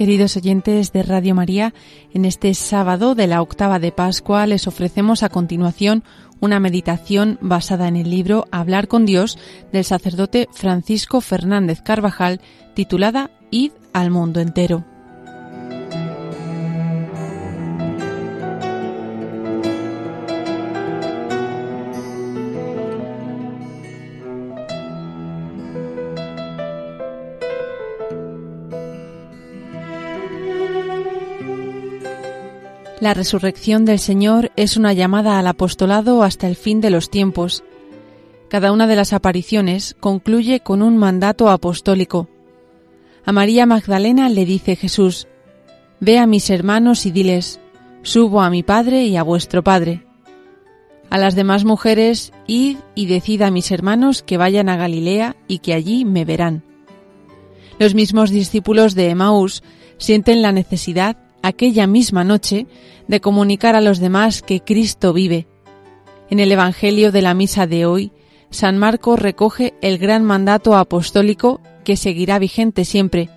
Queridos oyentes de Radio María, en este sábado de la octava de Pascua les ofrecemos a continuación una meditación basada en el libro Hablar con Dios del sacerdote Francisco Fernández Carvajal titulada Id al mundo entero. La resurrección del Señor es una llamada al apostolado hasta el fin de los tiempos. Cada una de las apariciones concluye con un mandato apostólico. A María Magdalena le dice Jesús, Ve a mis hermanos y diles, Subo a mi Padre y a vuestro Padre. A las demás mujeres, id y decid a mis hermanos que vayan a Galilea y que allí me verán. Los mismos discípulos de Emaús sienten la necesidad aquella misma noche de comunicar a los demás que Cristo vive. En el Evangelio de la Misa de hoy, San Marcos recoge el gran mandato apostólico que seguirá vigente siempre.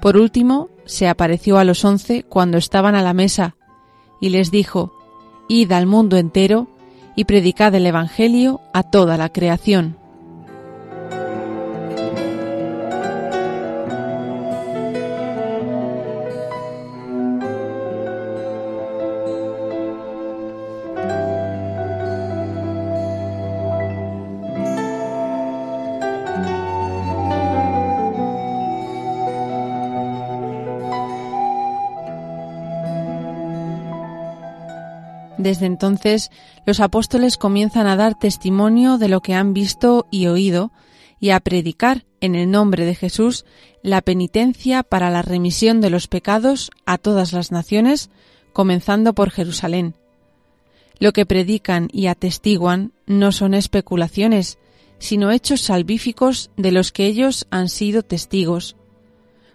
Por último, se apareció a los once cuando estaban a la mesa y les dijo, Id al mundo entero y predicad el Evangelio a toda la creación. Desde entonces los apóstoles comienzan a dar testimonio de lo que han visto y oído y a predicar en el nombre de Jesús la penitencia para la remisión de los pecados a todas las naciones, comenzando por Jerusalén. Lo que predican y atestiguan no son especulaciones, sino hechos salvíficos de los que ellos han sido testigos.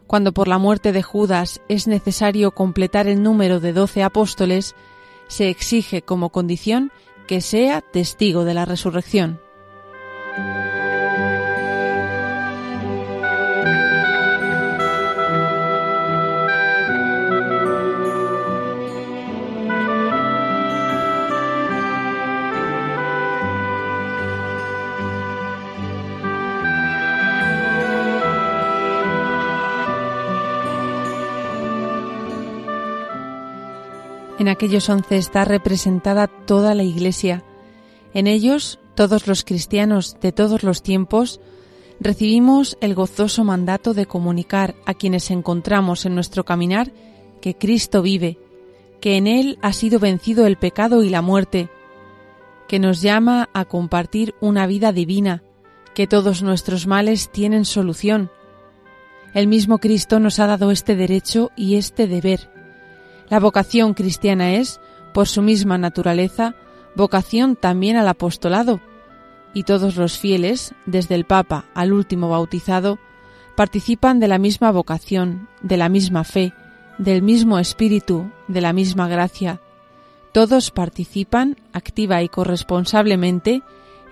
Cuando por la muerte de Judas es necesario completar el número de doce apóstoles, se exige como condición que sea testigo de la resurrección. En aquellos once está representada toda la Iglesia. En ellos, todos los cristianos de todos los tiempos, recibimos el gozoso mandato de comunicar a quienes encontramos en nuestro caminar que Cristo vive, que en Él ha sido vencido el pecado y la muerte, que nos llama a compartir una vida divina, que todos nuestros males tienen solución. El mismo Cristo nos ha dado este derecho y este deber. La vocación cristiana es, por su misma naturaleza, vocación también al apostolado, y todos los fieles, desde el Papa al último bautizado, participan de la misma vocación, de la misma fe, del mismo espíritu, de la misma gracia. Todos participan activa y corresponsablemente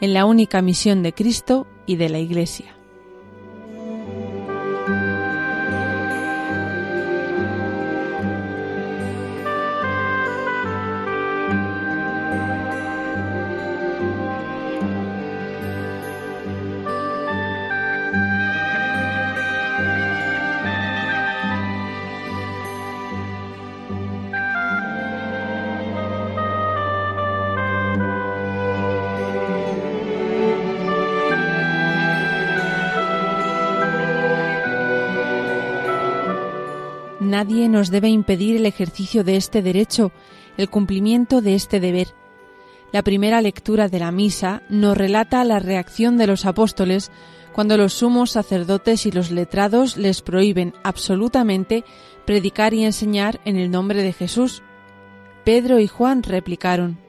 en la única misión de Cristo y de la Iglesia. Nadie nos debe impedir el ejercicio de este derecho, el cumplimiento de este deber. La primera lectura de la misa nos relata la reacción de los apóstoles cuando los sumos sacerdotes y los letrados les prohíben absolutamente predicar y enseñar en el nombre de Jesús. Pedro y Juan replicaron,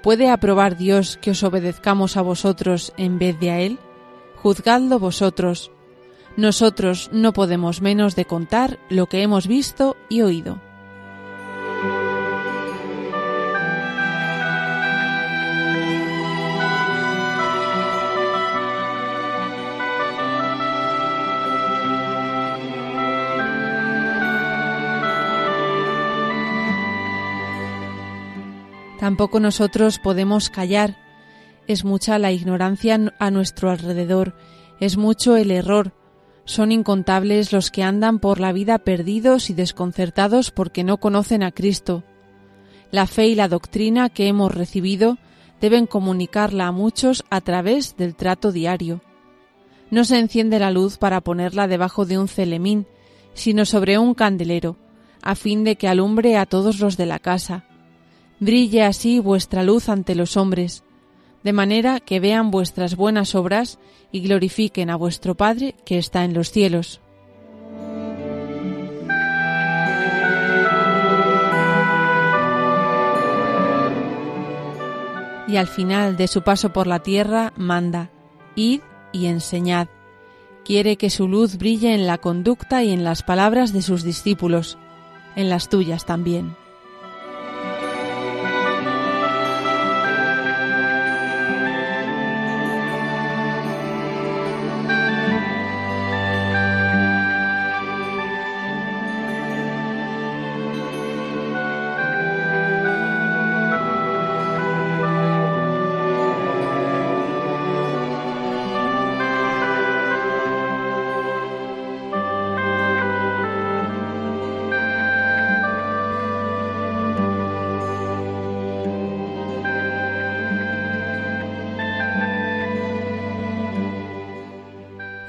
¿Puede aprobar Dios que os obedezcamos a vosotros en vez de a Él? Juzgadlo vosotros nosotros no podemos menos de contar lo que hemos visto y oído. Tampoco nosotros podemos callar. Es mucha la ignorancia a nuestro alrededor, es mucho el error, son incontables los que andan por la vida perdidos y desconcertados porque no conocen a Cristo. La fe y la doctrina que hemos recibido deben comunicarla a muchos a través del trato diario. No se enciende la luz para ponerla debajo de un celemín, sino sobre un candelero, a fin de que alumbre a todos los de la casa. Brille así vuestra luz ante los hombres, de manera que vean vuestras buenas obras y glorifiquen a vuestro Padre que está en los cielos. Y al final de su paso por la tierra manda, id y enseñad. Quiere que su luz brille en la conducta y en las palabras de sus discípulos, en las tuyas también.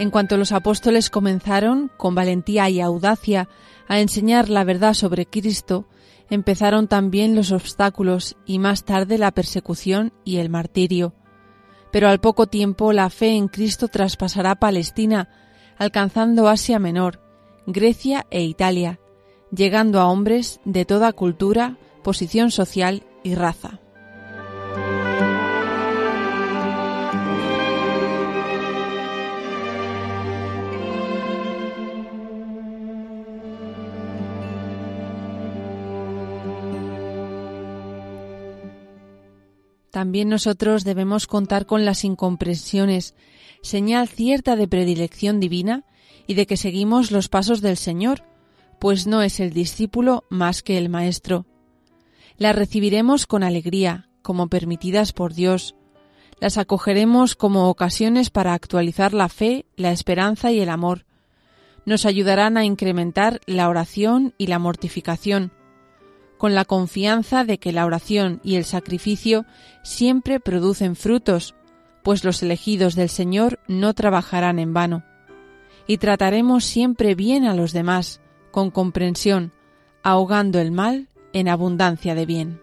En cuanto los apóstoles comenzaron, con valentía y audacia, a enseñar la verdad sobre Cristo, empezaron también los obstáculos y más tarde la persecución y el martirio. Pero al poco tiempo la fe en Cristo traspasará Palestina, alcanzando Asia Menor, Grecia e Italia, llegando a hombres de toda cultura, posición social y raza. También nosotros debemos contar con las incomprensiones, señal cierta de predilección divina y de que seguimos los pasos del Señor, pues no es el discípulo más que el Maestro. Las recibiremos con alegría, como permitidas por Dios. Las acogeremos como ocasiones para actualizar la fe, la esperanza y el amor. Nos ayudarán a incrementar la oración y la mortificación, con la confianza de que la oración y el sacrificio siempre producen frutos, pues los elegidos del Señor no trabajarán en vano. Y trataremos siempre bien a los demás, con comprensión, ahogando el mal en abundancia de bien.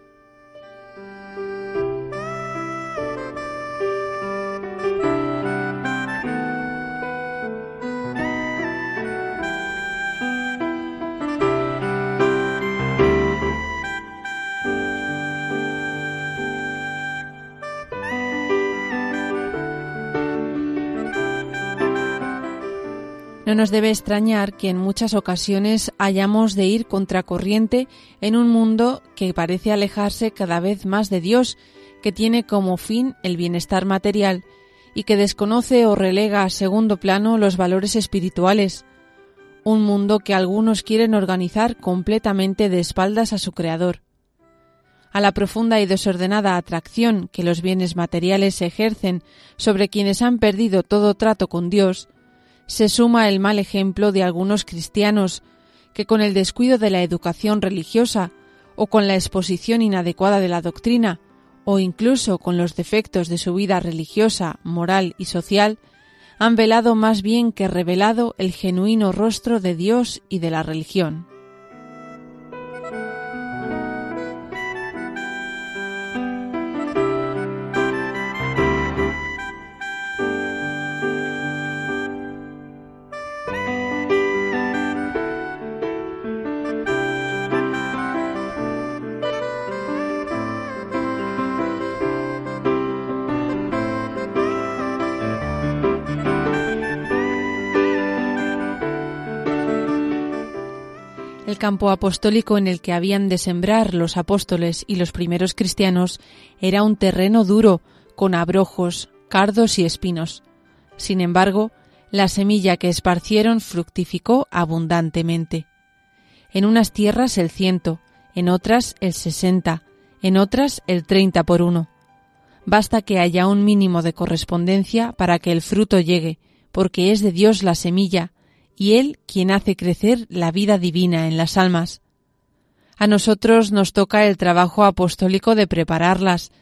No nos debe extrañar que en muchas ocasiones hayamos de ir contracorriente en un mundo que parece alejarse cada vez más de Dios, que tiene como fin el bienestar material y que desconoce o relega a segundo plano los valores espirituales. Un mundo que algunos quieren organizar completamente de espaldas a su Creador. A la profunda y desordenada atracción que los bienes materiales ejercen sobre quienes han perdido todo trato con Dios, se suma el mal ejemplo de algunos cristianos que con el descuido de la educación religiosa o con la exposición inadecuada de la doctrina o incluso con los defectos de su vida religiosa, moral y social, han velado más bien que revelado el genuino rostro de Dios y de la religión. El campo apostólico en el que habían de sembrar los apóstoles y los primeros cristianos era un terreno duro, con abrojos, cardos y espinos. Sin embargo, la semilla que esparcieron fructificó abundantemente. En unas tierras el ciento, en otras el sesenta, en otras el 30 por uno. Basta que haya un mínimo de correspondencia para que el fruto llegue, porque es de Dios la semilla, y Él quien hace crecer la vida divina en las almas. A nosotros nos toca el trabajo apostólico de prepararlas,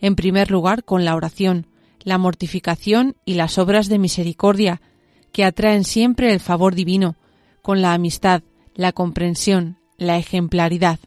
en primer lugar con la oración, la mortificación y las obras de misericordia, que atraen siempre el favor divino, con la amistad, la comprensión, la ejemplaridad.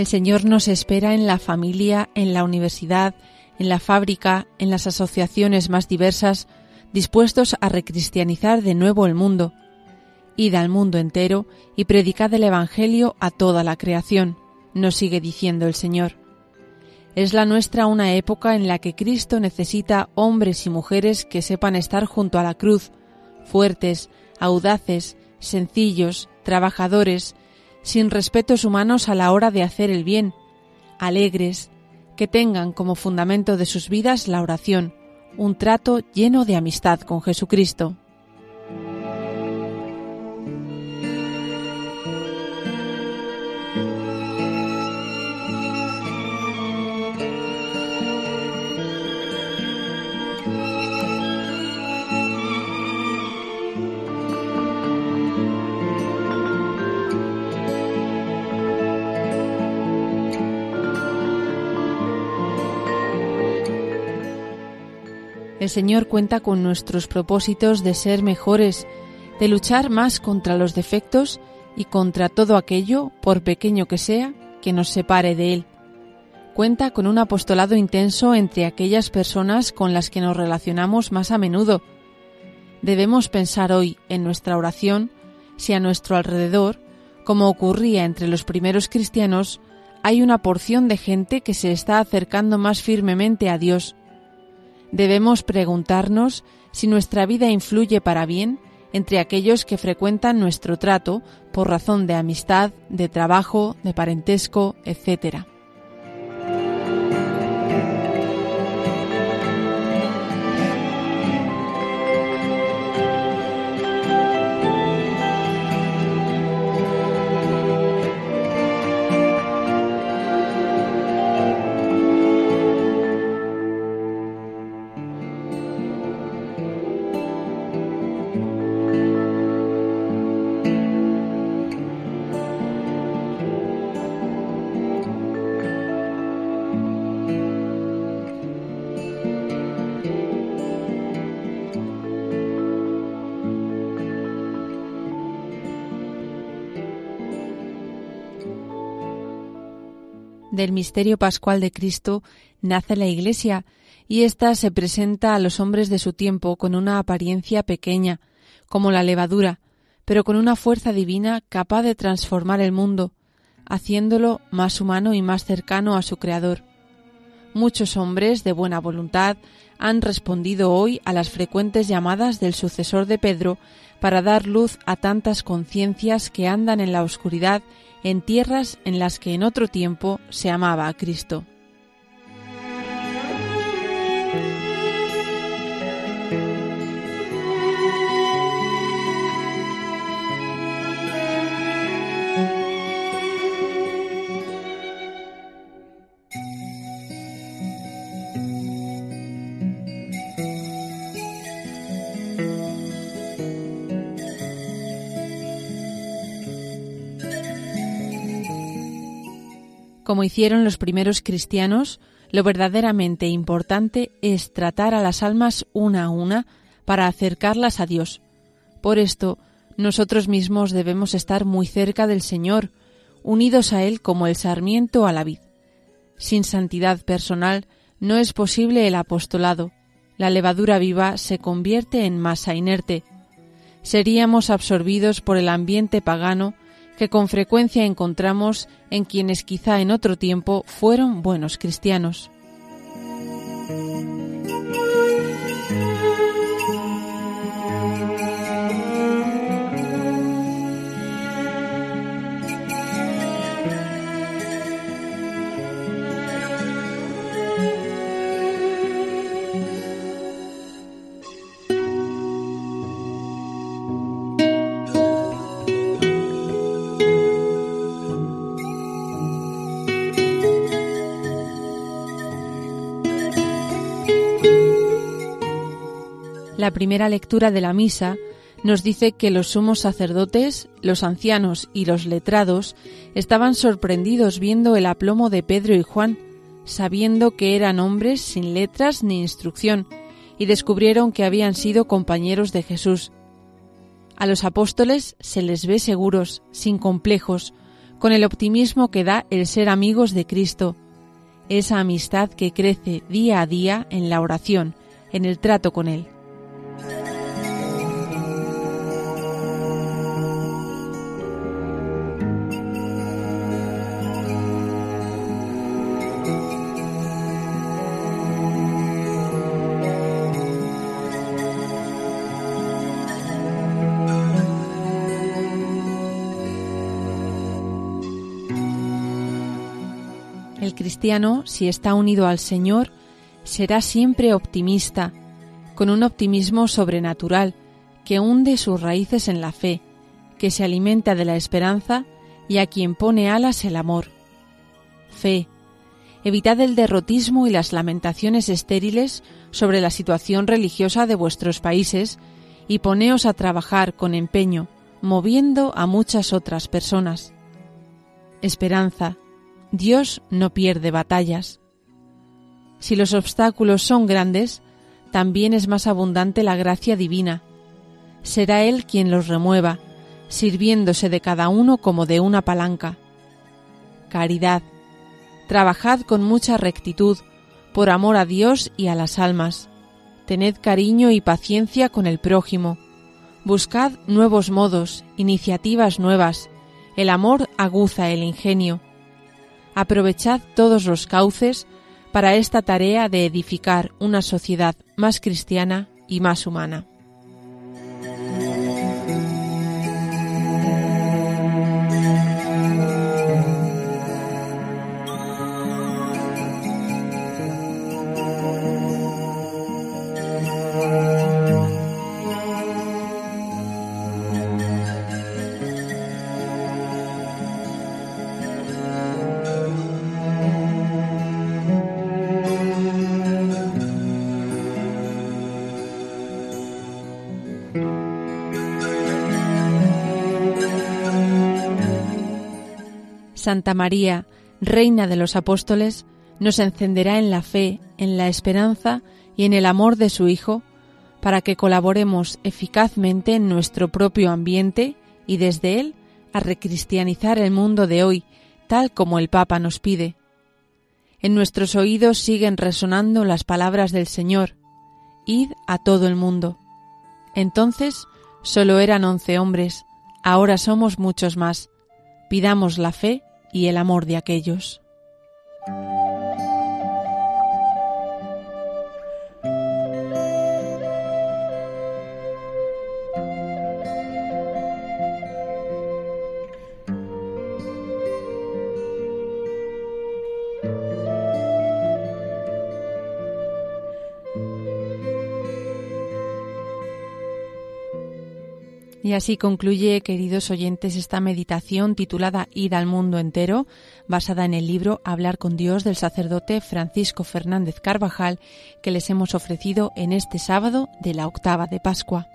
El Señor nos espera en la familia, en la universidad, en la fábrica, en las asociaciones más diversas, dispuestos a recristianizar de nuevo el mundo. Id al mundo entero y predicad el Evangelio a toda la creación, nos sigue diciendo el Señor. Es la nuestra una época en la que Cristo necesita hombres y mujeres que sepan estar junto a la cruz, fuertes, audaces, sencillos, trabajadores, sin respetos humanos a la hora de hacer el bien, alegres, que tengan como fundamento de sus vidas la oración, un trato lleno de amistad con Jesucristo. Señor cuenta con nuestros propósitos de ser mejores, de luchar más contra los defectos y contra todo aquello, por pequeño que sea, que nos separe de Él. Cuenta con un apostolado intenso entre aquellas personas con las que nos relacionamos más a menudo. Debemos pensar hoy en nuestra oración si a nuestro alrededor, como ocurría entre los primeros cristianos, hay una porción de gente que se está acercando más firmemente a Dios, debemos preguntarnos si nuestra vida influye para bien entre aquellos que frecuentan nuestro trato por razón de amistad, de trabajo, de parentesco, etc. del misterio pascual de Cristo nace la Iglesia, y ésta se presenta a los hombres de su tiempo con una apariencia pequeña, como la levadura, pero con una fuerza divina capaz de transformar el mundo, haciéndolo más humano y más cercano a su Creador. Muchos hombres de buena voluntad han respondido hoy a las frecuentes llamadas del sucesor de Pedro para dar luz a tantas conciencias que andan en la oscuridad en tierras en las que en otro tiempo se amaba a Cristo. Como hicieron los primeros cristianos, lo verdaderamente importante es tratar a las almas una a una para acercarlas a Dios. Por esto, nosotros mismos debemos estar muy cerca del Señor, unidos a Él como el sarmiento a la vid. Sin santidad personal no es posible el apostolado. La levadura viva se convierte en masa inerte. seríamos absorbidos por el ambiente pagano que con frecuencia encontramos en quienes quizá en otro tiempo fueron buenos cristianos. La primera lectura de la misa nos dice que los sumos sacerdotes, los ancianos y los letrados estaban sorprendidos viendo el aplomo de Pedro y Juan, sabiendo que eran hombres sin letras ni instrucción, y descubrieron que habían sido compañeros de Jesús. A los apóstoles se les ve seguros, sin complejos, con el optimismo que da el ser amigos de Cristo, esa amistad que crece día a día en la oración, en el trato con Él. Cristiano, si está unido al Señor, será siempre optimista, con un optimismo sobrenatural que hunde sus raíces en la fe, que se alimenta de la esperanza y a quien pone alas el amor. Fe. Evitad el derrotismo y las lamentaciones estériles sobre la situación religiosa de vuestros países y poneos a trabajar con empeño, moviendo a muchas otras personas. Esperanza. Dios no pierde batallas. Si los obstáculos son grandes, también es más abundante la gracia divina. Será Él quien los remueva, sirviéndose de cada uno como de una palanca. Caridad. Trabajad con mucha rectitud, por amor a Dios y a las almas. Tened cariño y paciencia con el prójimo. Buscad nuevos modos, iniciativas nuevas. El amor aguza el ingenio. Aprovechad todos los cauces para esta tarea de edificar una sociedad más cristiana y más humana. Santa María, Reina de los Apóstoles, nos encenderá en la fe, en la esperanza y en el amor de su Hijo, para que colaboremos eficazmente en nuestro propio ambiente y desde él a recristianizar el mundo de hoy, tal como el Papa nos pide. En nuestros oídos siguen resonando las palabras del Señor, Id a todo el mundo. Entonces solo eran once hombres, ahora somos muchos más. Pidamos la fe y el amor de aquellos. Y así concluye, queridos oyentes, esta meditación titulada Id al mundo entero, basada en el libro Hablar con Dios del sacerdote Francisco Fernández Carvajal, que les hemos ofrecido en este sábado de la octava de Pascua.